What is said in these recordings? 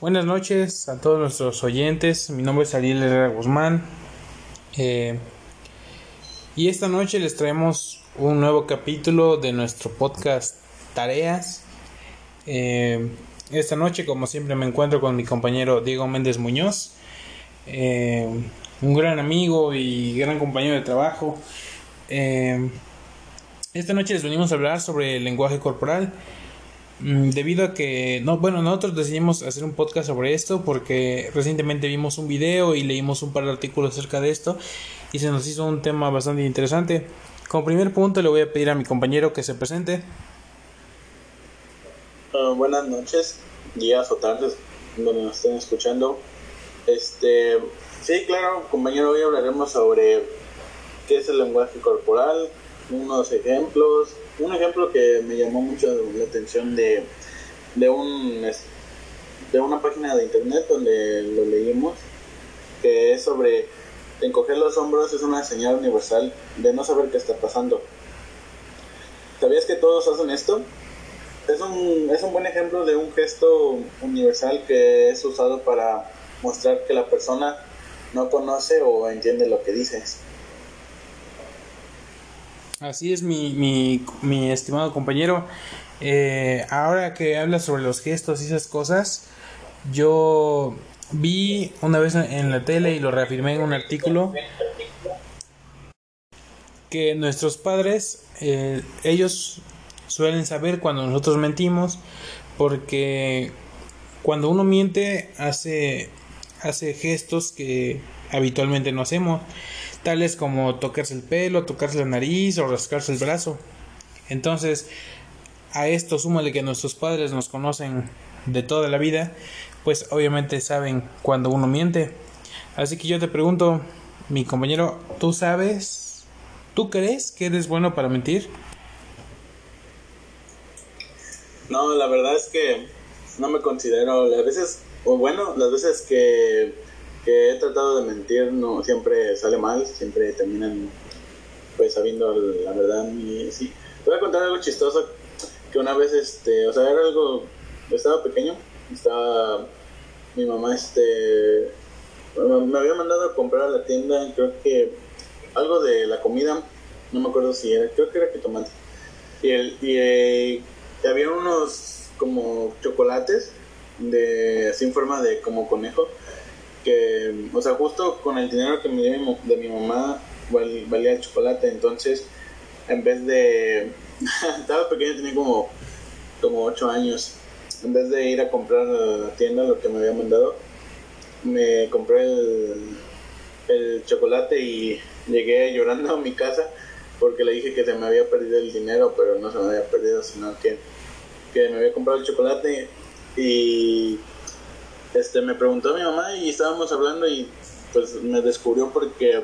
Buenas noches a todos nuestros oyentes. Mi nombre es Ariel Herrera Guzmán. Eh, y esta noche les traemos un nuevo capítulo de nuestro podcast Tareas. Eh, esta noche, como siempre, me encuentro con mi compañero Diego Méndez Muñoz, eh, un gran amigo y gran compañero de trabajo. esta noche les venimos a hablar sobre el lenguaje corporal debido a que, no, bueno, nosotros decidimos hacer un podcast sobre esto porque recientemente vimos un video y leímos un par de artículos acerca de esto y se nos hizo un tema bastante interesante. Como primer punto le voy a pedir a mi compañero que se presente. Ah, buenas noches, días o tardes, donde nos estén escuchando. Este, sí, claro, compañero, hoy hablaremos sobre qué es el lenguaje corporal, unos ejemplos, un ejemplo que me llamó mucho la atención de, de, un, de una página de internet donde lo leímos, que es sobre encoger los hombros es una señal universal de no saber qué está pasando. ¿Sabías que todos hacen esto? Es un, es un buen ejemplo de un gesto universal que es usado para mostrar que la persona no conoce o entiende lo que dices. Así es, mi, mi, estimado compañero. Eh, ahora que hablas sobre los gestos y esas cosas, yo vi una vez en la tele y lo reafirmé en un artículo que nuestros padres, eh, ellos suelen saber cuando nosotros mentimos, porque cuando uno miente hace, hace gestos que habitualmente no hacemos tales como tocarse el pelo, tocarse la nariz o rascarse el brazo. Entonces, a esto súmale que nuestros padres nos conocen de toda la vida, pues obviamente saben cuando uno miente. Así que yo te pregunto, mi compañero, ¿tú sabes? ¿Tú crees que eres bueno para mentir? No, la verdad es que no me considero, las veces, o bueno, las veces que tratado de mentir no siempre sale mal, siempre terminan pues sabiendo la verdad y sí. Te voy a contar algo chistoso que una vez este, o sea, era algo estaba pequeño, estaba mi mamá este me había mandado a comprar a la tienda, creo que algo de la comida, no me acuerdo si era, creo que era que tomate. Y el y, eh, había unos como chocolates de así en forma de como conejo que, o sea, justo con el dinero que me dio de mi mamá valía el chocolate, entonces en vez de, estaba pequeño, tenía como, como 8 años, en vez de ir a comprar la tienda lo que me había mandado, me compré el, el chocolate y llegué llorando a mi casa porque le dije que se me había perdido el dinero, pero no se me había perdido, sino que, que me había comprado el chocolate y este, me preguntó mi mamá y estábamos hablando y pues me descubrió porque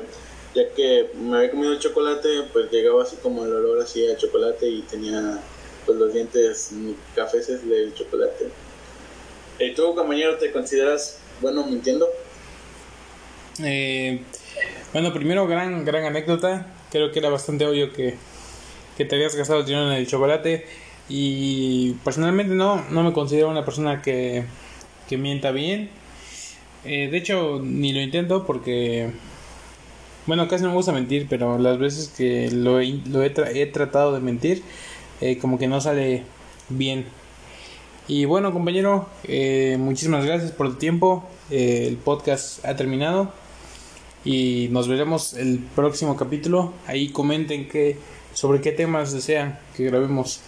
ya que me había comido el chocolate, pues llegaba así como el olor así a chocolate y tenía pues los dientes cafeces del chocolate. ¿Y tú, compañero, te consideras bueno mintiendo? Eh, bueno, primero, gran, gran anécdota. Creo que era bastante obvio que, que te habías gastado dinero en el chocolate. Y personalmente no, no me considero una persona que, que mienta bien. Eh, de hecho, ni lo intento porque, bueno, casi no me gusta mentir, pero las veces que lo, he, lo tratado de mentir, eh, como que no sale bien. Y bueno, compañero, eh, muchísimas gracias por el tiempo. el podcast ha terminado y nos veremos el próximo capítulo. Ahí comenten que, sobre qué temas desean que grabemos.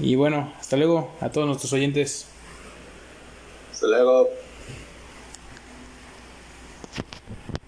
Y bueno, hasta luego a todos nuestros oyentes. Hasta luego.